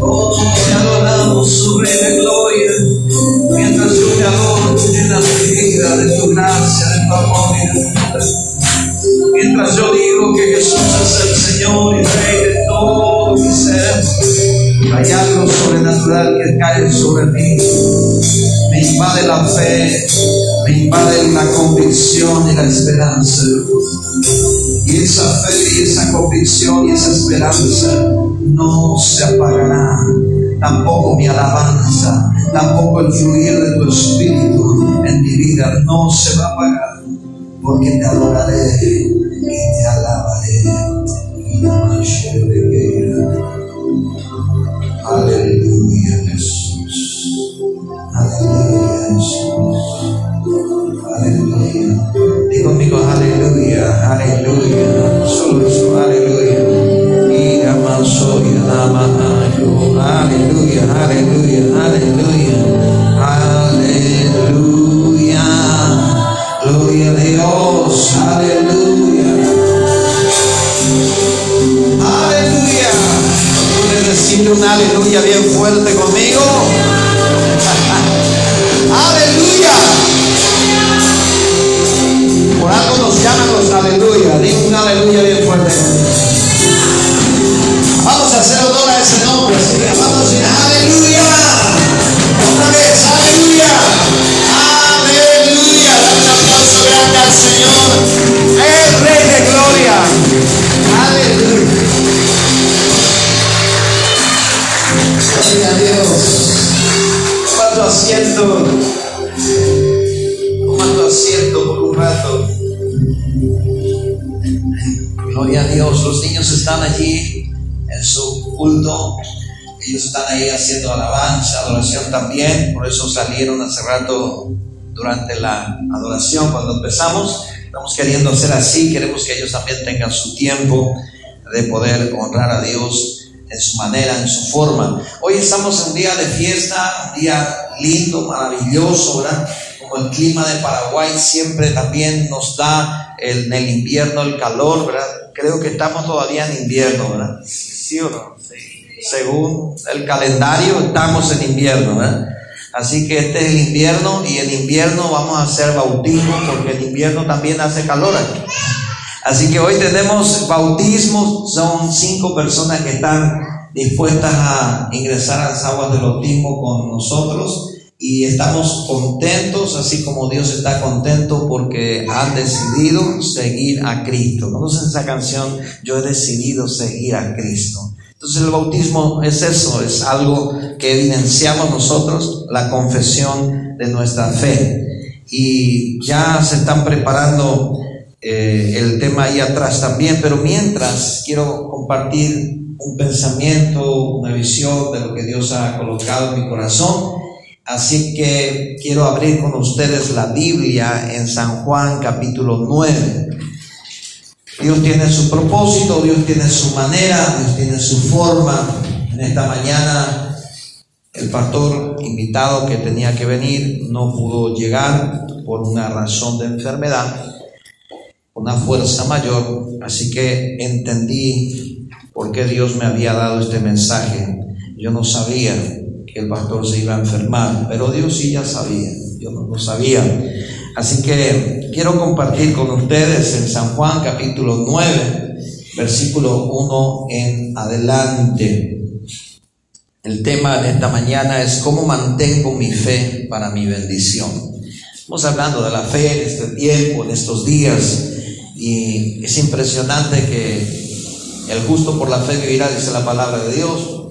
Oh, te adoramos, su Rey de gloria, mientras te adoro en la medida de tu gracia, de tu amor y de tu poder. Mientras yo digo que Jesús es el Señor y Rey de todo mi ser, hay algo sobrenatural que cae sobre mí. Me invade la fe, me invade la convicción y la esperanza. Y esa fe y esa convicción y esa esperanza no se apagará. Tampoco mi alabanza, tampoco el fluir de tu espíritu en mi vida no se va a apagar. Porque te adoraré y te alabaré. Queriendo hacer así. Queremos que ellos también tengan su tiempo de poder honrar a Dios en su manera, en su forma. Hoy estamos en un día de fiesta, un día lindo, maravilloso, ¿verdad? Como el clima de Paraguay siempre también nos da el- en el invierno el calor, ¿verdad? Creo que estamos todavía en invierno, ¿verdad? ¿Sí o no? Según el calendario estamos en invierno, ¿verdad? Así que este es el invierno y en invierno vamos a hacer bautismo porque el invierno también hace calor aquí. Así que hoy tenemos bautismo, son cinco personas que están dispuestas a ingresar a las aguas del bautismo con nosotros y estamos contentos, así como Dios está contento porque han decidido seguir a Cristo. ¿Conocen esa canción? Yo he decidido seguir a Cristo. Entonces el bautismo es eso, es algo que evidenciamos nosotros, la confesión de nuestra fe. Y ya se están preparando eh, el tema ahí atrás también, pero mientras quiero compartir un pensamiento, una visión de lo que Dios ha colocado en mi corazón. Así que quiero abrir con ustedes la Biblia en San Juan capítulo 9. Dios tiene su propósito, Dios tiene su manera, Dios tiene su forma. En esta mañana el pastor invitado que tenía que venir no pudo llegar por una razón de enfermedad, una fuerza mayor, así que entendí por qué Dios me había dado este mensaje. Yo no sabía que el pastor se iba a enfermar, pero Dios sí ya sabía, yo no lo sabía. Así que quiero compartir con ustedes en San Juan capítulo 9, versículo 1 en adelante. El tema de esta mañana es cómo mantengo mi fe para mi bendición. Estamos hablando de la fe en este tiempo, en estos días, y es impresionante que el justo por la fe vivirá, dice la palabra de Dios,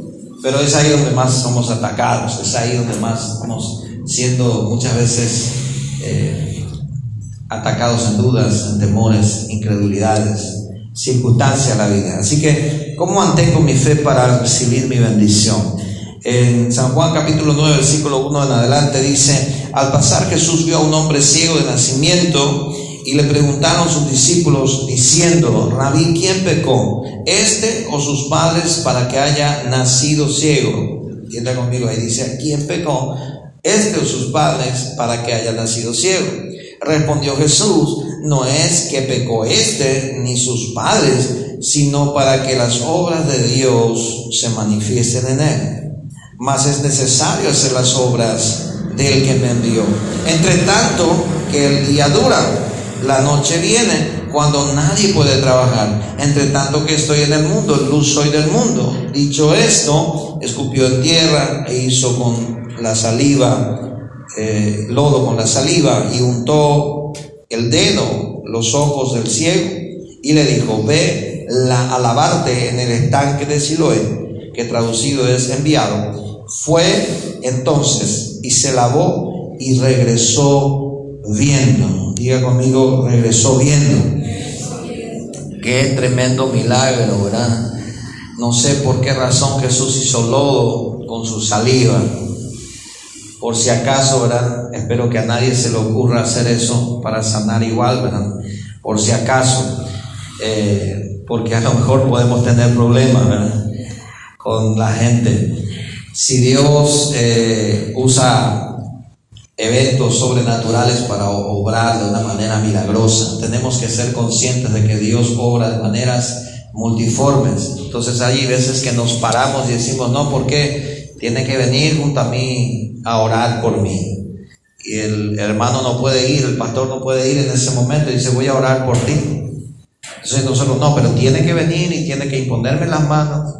pero es ahí donde más somos atacados, es ahí donde más estamos siendo muchas veces eh, atacados en dudas, en temores, incredulidades, circunstancias a la vida. Así que, ¿cómo mantengo mi fe para recibir mi bendición? En San Juan capítulo 9, versículo 1 en adelante dice, al pasar Jesús vio a un hombre ciego de nacimiento y le preguntaron sus discípulos diciendo, Rabí, ¿quién pecó? ¿Este o sus padres para que haya nacido ciego? Entienda conmigo, ahí dice, ¿quién pecó? ¿Este o sus padres para que haya nacido ciego? Respondió Jesús, no es que pecó este ni sus padres, sino para que las obras de Dios se manifiesten en él. Mas es necesario hacer las obras del que me envió. Entre tanto que el día dura, la noche viene cuando nadie puede trabajar. Entre tanto que estoy en el mundo, luz soy del mundo. Dicho esto, escupió en tierra e hizo con la saliva, eh, lodo con la saliva y untó el dedo, los ojos del ciego y le dijo, ve la, a lavarte en el estanque de Siloé, que traducido es enviado. Fue entonces y se lavó y regresó viendo. Diga conmigo, regresó viendo. Qué tremendo milagro, ¿verdad? No sé por qué razón Jesús hizo lodo con su saliva. Por si acaso, ¿verdad? Espero que a nadie se le ocurra hacer eso para sanar igual, ¿verdad? Por si acaso. Eh, porque a lo mejor podemos tener problemas. Con la gente. Si Dios eh, usa eventos sobrenaturales para obrar de una manera milagrosa. Tenemos que ser conscientes de que Dios obra de maneras multiformes. Entonces hay veces que nos paramos y decimos, no, ¿por qué? Tiene que venir junto a mí a orar por mí. Y el hermano no puede ir, el pastor no puede ir en ese momento y dice, voy a orar por ti. Entonces nosotros, no, pero tiene que venir y tiene que imponerme las manos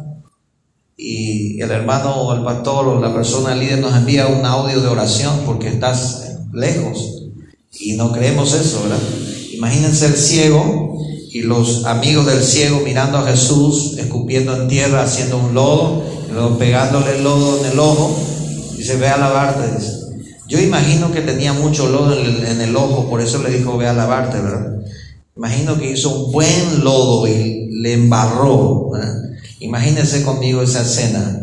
y el hermano o el pastor o la persona líder nos envía un audio de oración porque estás lejos y no creemos eso, ¿verdad? Imagínense el ciego y los amigos del ciego mirando a Jesús, escupiendo en tierra, haciendo un lodo, pegándole el lodo en el ojo y se ve a lavarte. Yo imagino que tenía mucho lodo en el, en el ojo, por eso le dijo ve a lavarte, ¿verdad? Imagino que hizo un buen lodo y le embarró, ¿verdad? Imagínense conmigo esa escena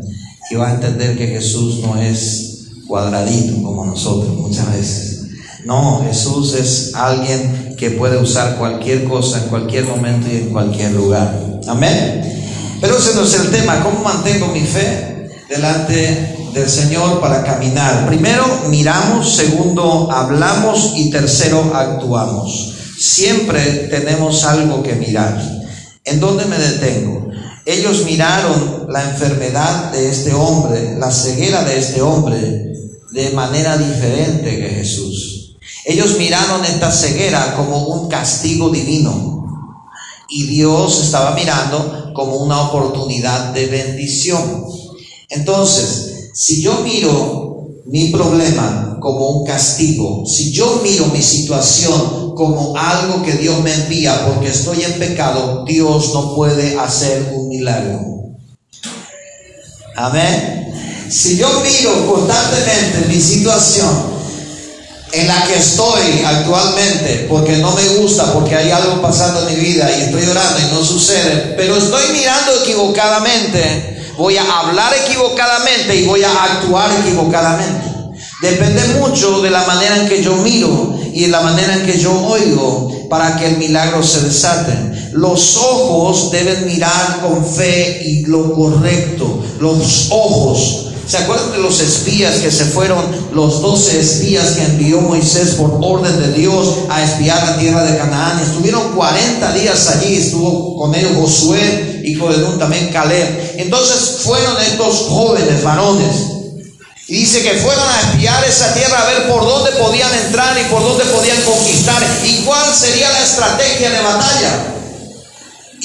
y va a entender que Jesús no es cuadradito como nosotros muchas veces. No, Jesús es alguien que puede usar cualquier cosa en cualquier momento y en cualquier lugar. Amén. Pero ese no es el tema. ¿Cómo mantengo mi fe delante del Señor para caminar? Primero, miramos. Segundo, hablamos. Y tercero, actuamos. Siempre tenemos algo que mirar. ¿En dónde me detengo? Ellos miraron la enfermedad de este hombre, la ceguera de este hombre, de manera diferente que Jesús. Ellos miraron esta ceguera como un castigo divino y Dios estaba mirando como una oportunidad de bendición. Entonces, si yo miro mi problema como un castigo, si yo miro mi situación como algo que Dios me envía porque estoy en pecado, Dios no puede hacer un milagro. Amén. Si yo miro constantemente mi situación en la que estoy actualmente, porque no me gusta, porque hay algo pasando en mi vida y estoy orando y no sucede, pero estoy mirando equivocadamente, voy a hablar equivocadamente y voy a actuar equivocadamente. Depende mucho de la manera en que yo miro y de la manera en que yo oigo para que el milagro se desate. Los ojos deben mirar con fe y lo correcto. Los ojos ¿Se acuerdan de los espías que se fueron, los doce espías que envió Moisés por orden de Dios a espiar la tierra de Canaán? Estuvieron 40 días allí, estuvo con ellos Josué, hijo de Nun, también Caleb. Entonces fueron estos jóvenes varones. Y dice que fueron a espiar esa tierra a ver por dónde podían entrar y por dónde podían conquistar y cuál sería la estrategia de batalla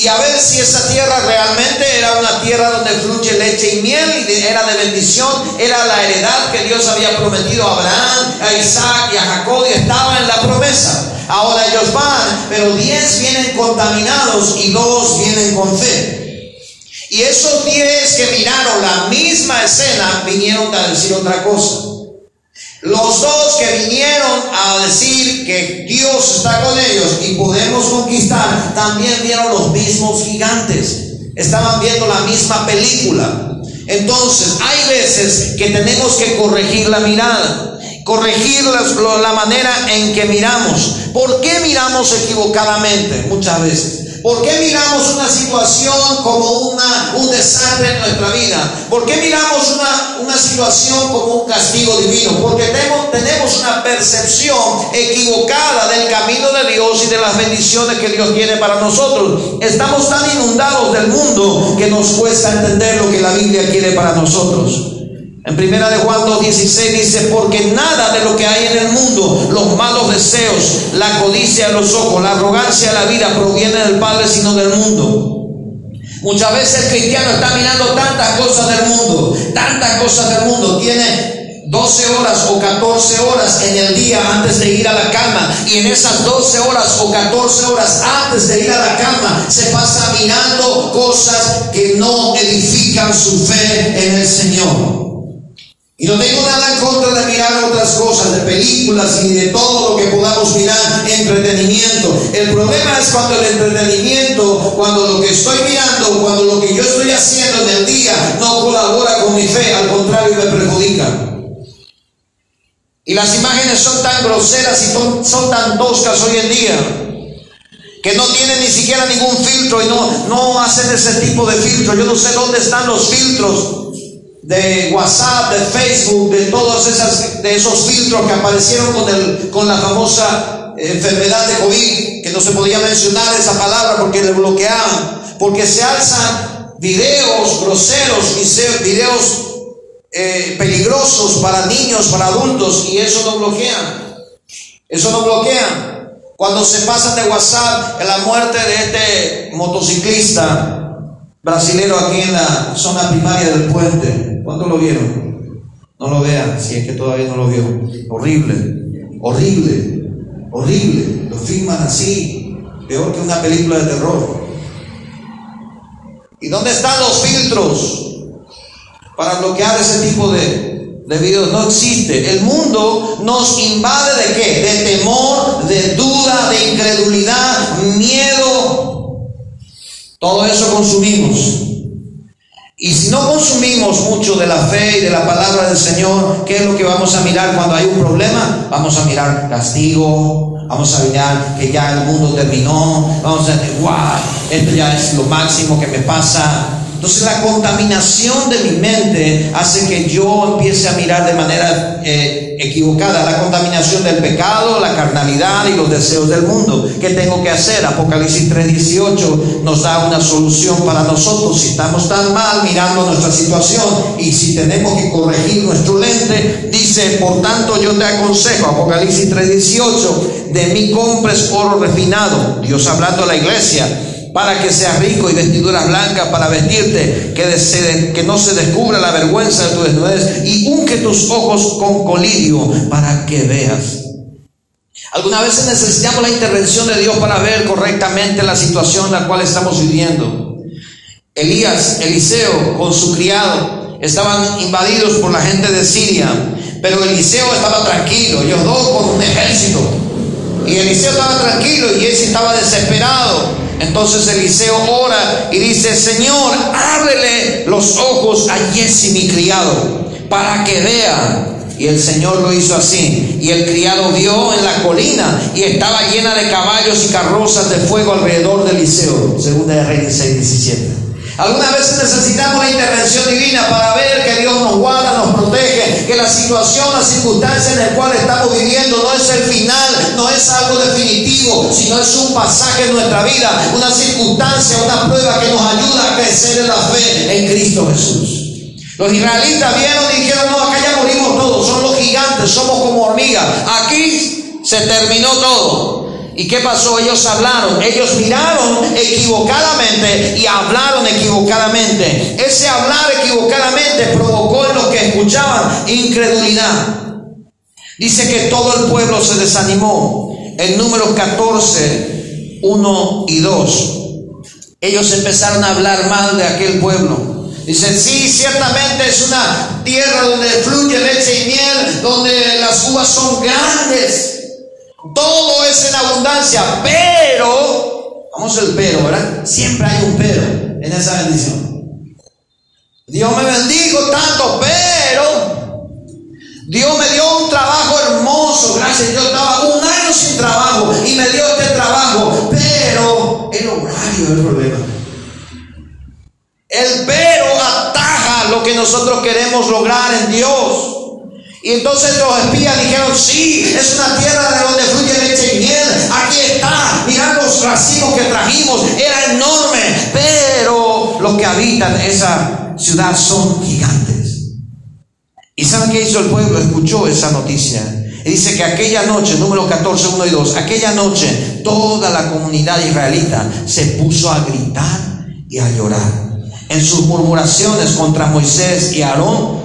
y a ver si esa tierra realmente era una tierra donde fluye leche y miel y era de bendición, era la heredad que Dios había prometido a Abraham, a Isaac y a Jacob y estaba en la promesa. Ahora ellos van, pero diez vienen contaminados y dos vienen con fe. Y esos diez que miraron la misma escena vinieron a decir otra cosa. Los dos que vinieron a decir que Dios está con ellos y podemos conquistar, también vieron los mismos gigantes. Estaban viendo la misma película. Entonces, hay veces que tenemos que corregir la mirada, corregir la, manera en que miramos. ¿Por qué miramos equivocadamente muchas veces? ¿Por qué miramos una situación como una, un desastre en nuestra vida? ¿Por qué miramos una, una situación como un castigo divino? Porque tenemos, tenemos una percepción equivocada del camino de Dios y de las bendiciones que Dios tiene para nosotros. Estamos tan inundados del mundo que nos cuesta entender lo que la Biblia quiere para nosotros. En primera de Juan 2.16 dice, porque nada de lo que hay en el mundo, los malos deseos, la codicia de los ojos, la arrogancia de la vida, proviene del Padre, sino del mundo. Muchas veces el cristiano está mirando tantas cosas del mundo, tantas cosas del mundo, tiene 12 horas o 14 horas en el día antes de ir a la cama. Y en esas 12 horas o 14 horas antes de ir a la cama se pasa mirando cosas que no edifican su fe en el Señor. Y no tengo nada en contra de mirar otras cosas, de películas y de todo lo que podamos mirar, entretenimiento. El problema es cuando el entretenimiento, cuando lo que estoy mirando, cuando lo que yo estoy haciendo en el día no colabora con mi fe, al contrario me perjudica. Y las imágenes son tan groseras y son, tan toscas hoy en día que no tienen ni siquiera ningún filtro y no, no hacen ese tipo de filtro. Yo no sé dónde están los filtros de WhatsApp, de Facebook, de todos esas, de esos filtros que aparecieron con, el, con la famosa enfermedad de COVID, que no se podía mencionar esa palabra porque le bloqueaban, porque se alzan videos groseros videos eh, peligrosos para niños, para adultos, y eso no bloquean. Eso no bloquean. Cuando se pasan de WhatsApp la muerte de este motociclista brasilero aquí en la zona primaria del puente, ¿Cuántos lo vieron? No lo vean, si es que todavía no lo vio. Horrible, horrible, horrible. Lo filman así, peor que una película de terror. ¿Y dónde están los filtros para bloquear ese tipo de, de videos? No existe. El mundo nos invade de qué? De temor, de duda, de incredulidad, miedo. Todo eso consumimos. Y si no consumimos mucho de la fe y de la palabra del Señor, ¿qué es lo que vamos a mirar cuando hay un problema? Vamos a mirar castigo, vamos a mirar que ya el mundo terminó, vamos a decir, wow, esto ya es lo máximo que me pasa, entonces la contaminación de mi mente hace que yo empiece a mirar de manera eh, equivocada. La contaminación del pecado, la carnalidad y los deseos del mundo. ¿Qué tengo que hacer? Apocalipsis 3:18 nos da una solución para nosotros. Si estamos tan mal mirando nuestra situación y si tenemos que corregir nuestro lente, dice, por tanto yo te aconsejo, Apocalipsis 3:18, de mí compres oro refinado. Dios hablando a la iglesia para que seas rico y vestiduras blancas para vestirte, que, no se descubra la vergüenza de tu desnudez y unge tus ojos con colirio para que veas. Algunas veces necesitamos la intervención de Dios para ver correctamente la situación en la cual estamos viviendo. Elías, Eliseo, con su criado, estaban invadidos por la gente de Siria, pero Eliseo estaba tranquilo, ellos dos con un ejército. Y Eliseo estaba tranquilo y ese estaba desesperado. Entonces Eliseo ora y dice, Señor, ábrele los ojos a Jesse mi criado, para que vea. Y el Señor lo hizo así. Y el criado vio en la colina y estaba llena de caballos y carrozas de fuego alrededor de Eliseo. Segunda de Reyes 6, 17. Algunas veces necesitamos la intervención divina para ver que Dios nos guarda, nos protege, que la situación, la circunstancia en la cual estamos viviendo no es el final, es algo definitivo, sino es un pasaje en nuestra vida, una circunstancia, una prueba que nos ayuda a crecer en la fe en Cristo Jesús. Los israelitas vieron y dijeron, no, acá ya morimos todos, son los gigantes, somos como hormigas. Aquí se terminó todo. ¿Y qué pasó? Ellos hablaron, ellos miraron equivocadamente y hablaron equivocadamente. Ese hablar equivocadamente provocó en los que escuchaban incredulidad. Dice que todo el pueblo se desanimó. En números 14, 1 y 2. Ellos empezaron a hablar mal de aquel pueblo. Dicen, sí, ciertamente es una tierra donde fluye leche y miel, donde las uvas son grandes. Todo es en abundancia, pero, vamos al pero, ¿verdad? Siempre hay un pero en esa bendición. Dios me bendijo tanto, pero Dios me dio un trabajo hermoso, gracias. Yo estaba un año sin trabajo y me dio este trabajo, pero el horario es el problema. El pero ataja lo que nosotros queremos lograr en Dios. Y entonces los espías dijeron, sí, es una tierra de donde fluye leche y miel. Aquí está, mirad los racimos que trajimos, era enorme. Pero los que habitan esa ciudad son gigantes. ¿Y saben qué hizo el pueblo? Escuchó esa noticia. Y dice que aquella noche, número 14, 1 y 2, aquella noche toda la comunidad israelita se puso a gritar y a llorar. En sus murmuraciones contra Moisés y Aarón,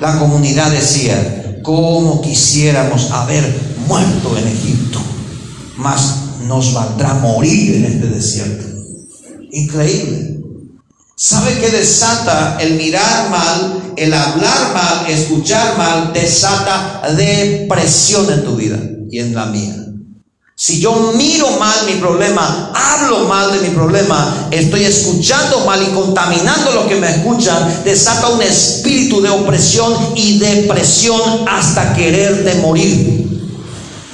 la comunidad decía, ¿cómo quisiéramos haber muerto en Egipto? Mas nos valdrá morir en este desierto. Increíble. ¿Sabe qué desata el mirar mal, el hablar mal, escuchar mal? Desata depresión en tu vida y en la mía. Si yo miro mal mi problema, hablo mal de mi problema, estoy escuchando mal y contaminando lo que me escuchan, desata un espíritu de opresión y depresión hasta querer morir.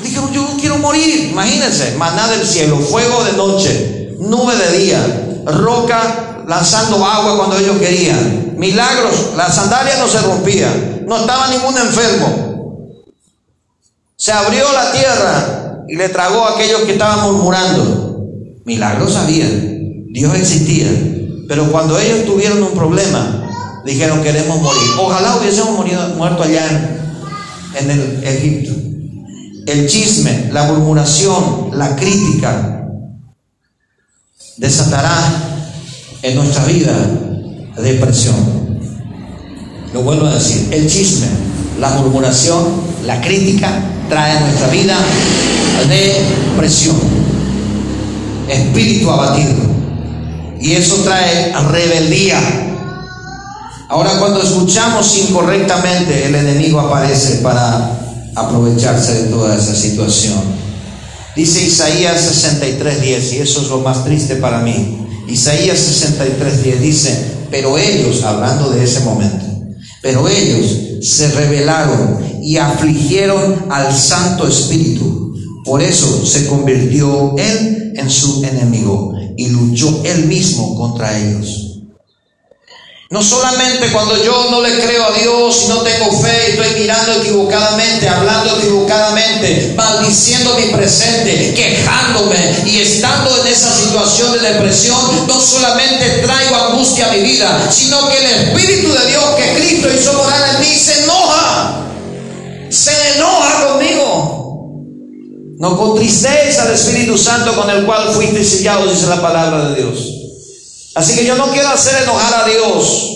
Dijeron, yo quiero morir. Imagínense, maná del cielo, fuego de noche, nube de día, roca lanzando agua cuando ellos querían. Milagros, las sandalias no se rompían, no estaba ningún enfermo. Se abrió la tierra, y le tragó a aquellos que estaban murmurando. Milagros había, Dios existía. Pero cuando ellos tuvieron un problema, dijeron queremos morir. Ojalá hubiésemos muerto allá en el Egipto. El chisme, la murmuración, la crítica desatará en nuestra vida depresión. Lo vuelvo a decir, el chisme, la murmuración, la crítica trae a nuestra vida depresión, espíritu abatido. Y eso trae rebeldía. Ahora cuando escuchamos incorrectamente, el enemigo aparece para aprovecharse de toda esa situación. Dice Isaías 63:10, y eso es lo más triste para mí. Isaías 63:10 dice, pero ellos, hablando de ese momento, pero ellos se rebelaron y afligieron al Santo Espíritu por eso se convirtió él en su enemigo y luchó él mismo contra ellos. No solamente cuando yo no le creo a Dios y no tengo fe estoy mirando equivocadamente, hablando equivocadamente, maldiciendo mi presente, quejándome y estando en esa situación de depresión, no solamente traigo angustia a mi vida, sino que el Espíritu de Dios que Cristo hizo morar en mí se enoja, se enoja conmigo. No contristéis al Espíritu Santo con el cual fuiste sellado, dice la palabra de Dios. Así que yo no quiero hacer enojar a Dios.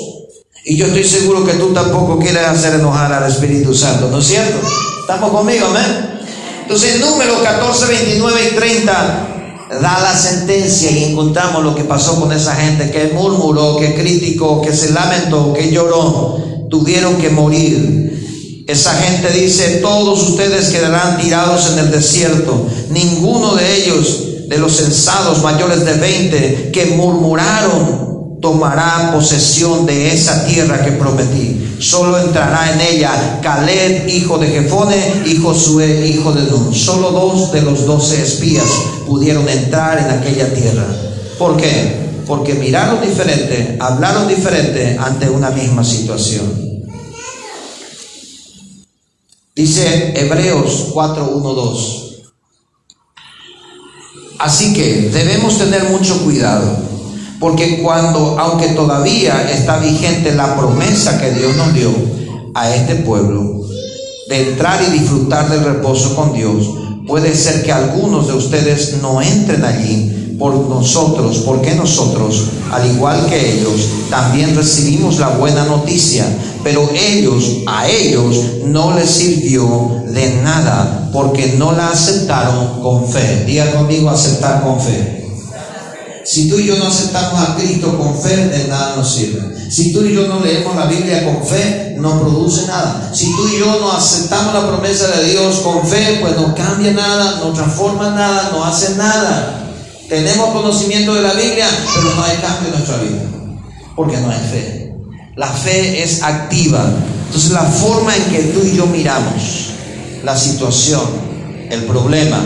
Y yo estoy seguro que tú tampoco quieres hacer enojar al Espíritu Santo, ¿no es cierto? ¿Estamos conmigo, amén? Entonces, número 14, 29 y 30 da la sentencia y encontramos lo que pasó con esa gente que murmuró, que criticó, que se lamentó, que lloró, tuvieron que morir. Esa gente dice, todos ustedes quedarán tirados en el desierto. Ninguno de ellos, de los censados mayores de 20, que murmuraron, tomará posesión de esa tierra que prometí. Solo entrará en ella Caleb, hijo de Jefone, y Josué, hijo de Nun. Solo dos de los doce espías pudieron entrar en aquella tierra. ¿Por qué? Porque miraron diferente, hablaron diferente ante una misma situación. Dice Hebreos 4.1.2. Así que debemos tener mucho cuidado porque cuando, aunque todavía está vigente la promesa que Dios nos dio a este pueblo de entrar y disfrutar del reposo con Dios, puede ser que algunos de ustedes no entren allí por nosotros, porque nosotros, al igual que ellos, también recibimos la buena noticia, pero ellos, a ellos, no les sirvió de nada, porque no la aceptaron con fe. Diga conmigo aceptar con fe. Si tú y yo no aceptamos a Cristo con fe, de nada nos sirve. Si tú y yo no leemos la Biblia con fe, no produce nada. Si tú y yo no aceptamos la promesa de Dios con fe, pues no cambia nada, no transforma nada, no hace nada. Tenemos conocimiento de la Biblia, pero no hay cambio en nuestra vida, porque no hay fe. La fe es activa. Entonces la forma en que tú y yo miramos la situación, el problema,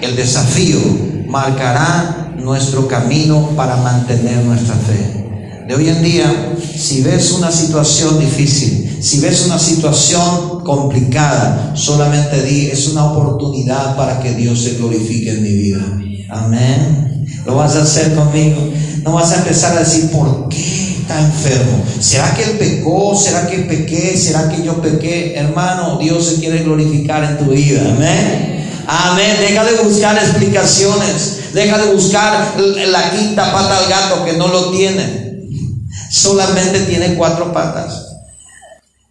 el desafío, marcará nuestro camino para mantener nuestra fe. De hoy en día, si ves una situación difícil, si ves una situación complicada, solamente di, es una oportunidad para que Dios se glorifique en mi vida. Amén. Lo vas a hacer conmigo. No vas a empezar a decir, ¿por qué está enfermo? ¿Será que él pecó? ¿Será que pequé? ¿Será que yo pequé? Hermano, Dios se quiere glorificar en tu vida. Amén. Amén. Deja de buscar explicaciones. Deja de buscar la quinta pata al gato que no lo tiene. Solamente tiene cuatro patas.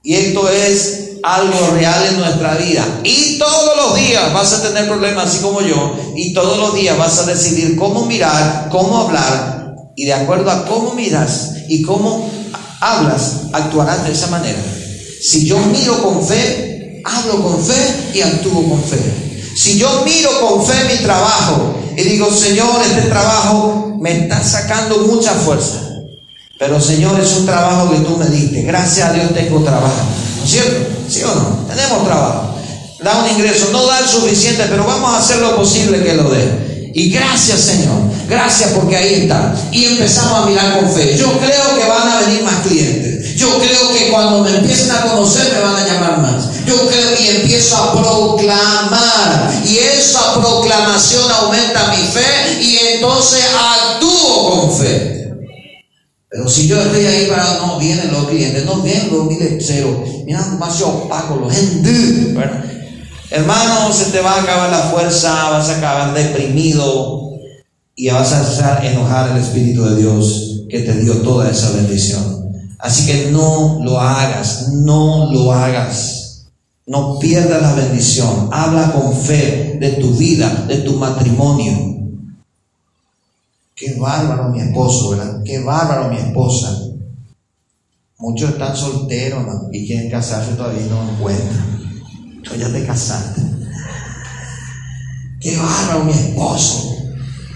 Y esto es algo real en nuestra vida. Y todos los días vas a tener problemas así como yo. Y todos los días vas a decidir cómo mirar, cómo hablar. Y de acuerdo a cómo miras y cómo hablas, actuarás de esa manera. Si yo miro con fe, hablo con fe y actúo con fe. Si yo miro con fe mi trabajo y digo, Señor, este trabajo me está sacando mucha fuerza. Pero Señor, es un trabajo que tú me diste. Gracias a Dios tengo trabajo. ¿No es cierto? ¿Sí o no? Tenemos trabajo. Da un ingreso, no da el suficiente, pero vamos a hacer lo posible que lo dé. Y gracias Señor, gracias porque ahí está. Y empezamos a mirar con fe. Yo creo que van a venir más clientes. Yo creo que cuando me empiecen a conocer me van a llamar más. Yo creo y empiezo a proclamar. Y esa proclamación aumenta mi fe y entonces actúo con fe. Pero si yo estoy ahí para, no vienen los clientes, no vienen los cero, mira demasiado opaco, los gente, Hermano, se te va a acabar la fuerza, vas a acabar deprimido y vas a hacer enojar al Espíritu de Dios que te dio toda esa bendición. Así que no lo hagas, no lo hagas. No pierdas la bendición. Habla con fe de tu vida, de tu matrimonio. Qué bárbaro mi esposo, ¿verdad? Qué bárbaro mi esposa. Muchos están solteros y quieren casarse todavía no encuentran. Tú ya te casaste. Qué bárbaro mi esposo.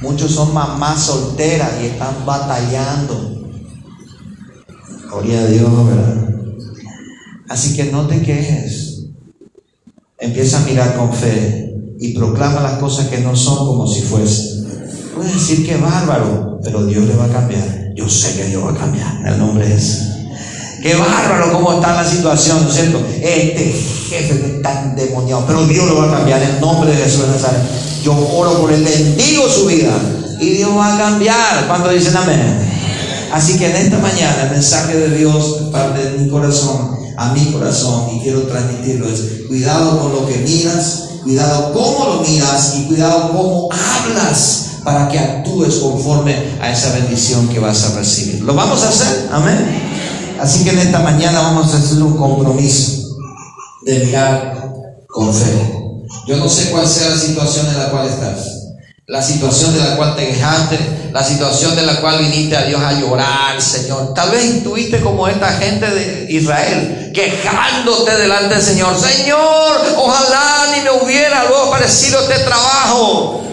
Muchos son mamás solteras y están batallando. Gloria a Dios, ¿verdad? Así que no te quejes. Empieza a mirar con fe y proclama las cosas que no son como si fuesen. Puedes decir que bárbaro, pero Dios le va a cambiar. Yo sé que Dios va a cambiar. El nombre es. Qué bárbaro cómo está la situación, ¿no es cierto? Este jefe está endemoniado, pero Dios lo va a cambiar en el nombre de Jesús de Nazaret. Yo oro por el bendigo su vida y Dios va a cambiar. cuando dicen amén? Así que en esta mañana el mensaje de Dios parte de mi corazón a mi corazón y quiero transmitirlo es cuidado con lo que miras, cuidado cómo lo miras y cuidado cómo hablas para que actúes conforme a esa bendición que vas a recibir. ¿Lo vamos a hacer? Amén. Así que en esta mañana vamos a hacer un compromiso de mirar con fe. Yo no sé cuál sea la situación en la cual estás. la situación de la cual te quejaste, la situación de la cual viniste a Dios a llorar, Señor. Tal vez intuiste como esta gente de Israel, quejándote delante del Señor. Señor, ojalá ni me hubiera luego parecido este trabajo.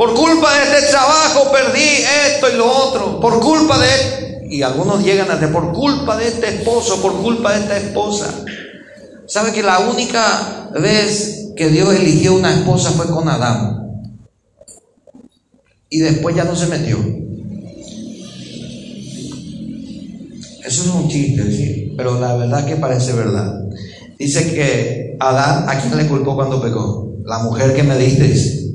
Por culpa de este trabajo perdí esto y lo otro. Por culpa de... Y algunos llegan a decir, por culpa de este esposo, por culpa de esta esposa. ¿Sabe que la única vez que Dios eligió una esposa fue con Adán? Y después ya no se metió. Eso es un chiste, ¿sí? pero la verdad que parece verdad. Dice que Adán, ¿a quién le culpó cuando pecó? La mujer que me disteis.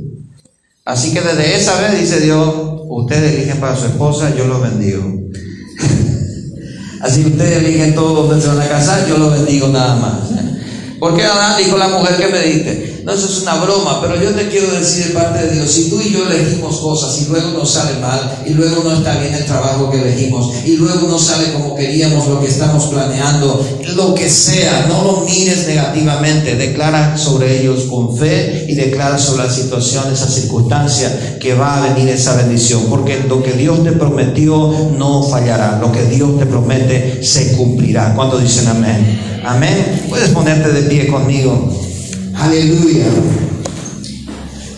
Así que desde esa vez dice Dios, ustedes eligen para su esposa, yo los bendigo. Así que ustedes eligen todo donde se van a casar, yo los bendigo nada más. Porque Adán dijo la mujer que me diste. No, eso es una broma, pero yo te quiero decir de parte de Dios, si tú y yo elegimos cosas y luego nos sale mal, y luego no está bien el trabajo que elegimos, y luego no sale como queríamos lo que estamos planeando, lo que sea, no lo mires negativamente, declara sobre ellos con fe y declara sobre la situación, esa circunstancia que va a venir esa bendición, porque lo que Dios te prometió no fallará, lo que Dios te promete se cumplirá. ¿Cuánto dicen amén? Amén. Puedes ponerte de pie conmigo. Aleluya.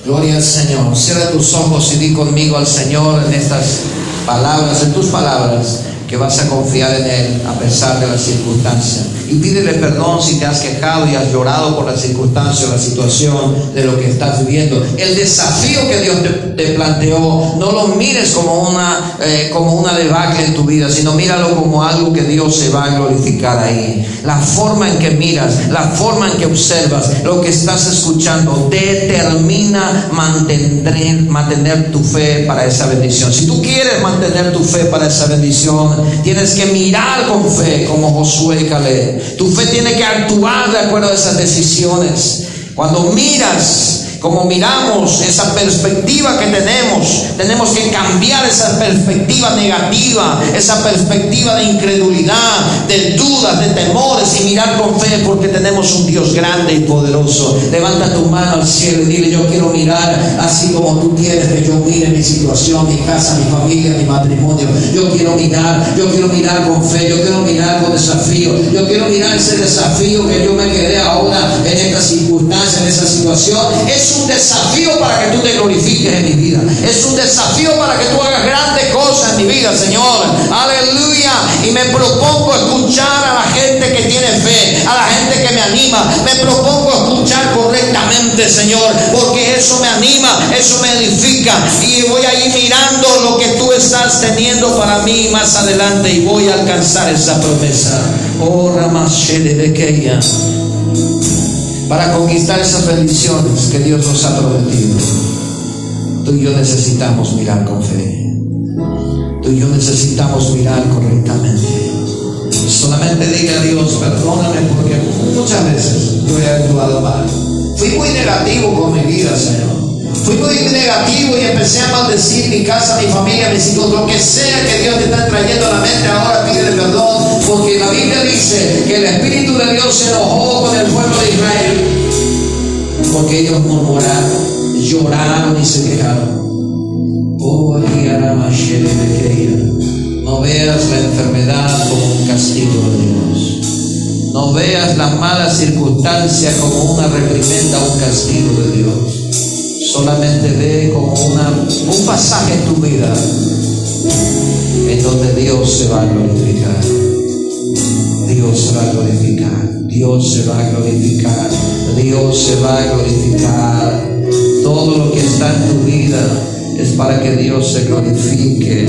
Gloria al Señor. Cierra tus ojos y di conmigo al Señor en estas palabras, en tus palabras, que vas a confiar en Él a pesar de las circunstancias y pídele perdón si te has quejado y has llorado por la circunstancia o la situación de lo que estás viviendo. El desafío que Dios te, planteó, no lo mires como una, eh, como una debacle en tu vida, sino míralo como algo que Dios se va a glorificar ahí. La forma en que miras, la forma en que observas, lo que estás escuchando, determina mantener, mantener tu fe para esa bendición. Si tú quieres mantener tu fe para esa bendición, tienes que mirar con fe como Josué y Caleb tu fe tiene que actuar de acuerdo a esas decisiones. Cuando miras como miramos esa perspectiva que tenemos, tenemos que cambiar esa perspectiva negativa, esa perspectiva de incredulidad, de dudas, de temores y mirar con fe porque tenemos un Dios grande y poderoso. Levanta tu mano al cielo y dile, yo quiero mirar así como tú quieres que yo mire mi situación, mi casa, mi familia, mi matrimonio. Yo quiero mirar, yo quiero mirar con fe, yo quiero mirar con desafío, yo quiero mirar ese desafío que yo me quedé ahora en esta circunstancia, en esa situación. Un desafío para que tú te glorifiques en mi vida. Es un desafío para que tú hagas grandes cosas en mi vida, Señor. Aleluya. Y me propongo escuchar a la gente que tiene fe, a la gente que me anima. Me propongo escuchar correctamente, Señor, porque eso me anima, eso me edifica. Y voy a ir mirando lo que tú estás teniendo para mí más adelante y voy a alcanzar esa promesa. Oh, Ramashede de para conquistar esas bendiciones que Dios nos ha prometido. Tú y yo necesitamos mirar con fe. Tú y yo necesitamos mirar correctamente. Solamente diga a Dios, perdóname porque muchas veces yo he actuado mal. Fui muy negativo con mi vida, Señor. Fui muy negativo y empecé a maldecir mi casa, mi familia, mis hijos, lo que sea que Dios te está trayendo a la mente, ahora pide perdón, porque la Biblia dice que el Espíritu de Dios se enojó con el pueblo de Israel, porque ellos murmuraron, lloraron y se quejaron. Oh, no veas la enfermedad como un castigo de Dios. No veas la mala circunstancia como una reprimenda, un castigo de Dios solamente ve como un pasaje en tu vida en donde Dios se va a glorificar. Dios se va a glorificar. Dios se va a glorificar. Dios se va a glorificar. Todo lo que está en tu vida es para que Dios se glorifique.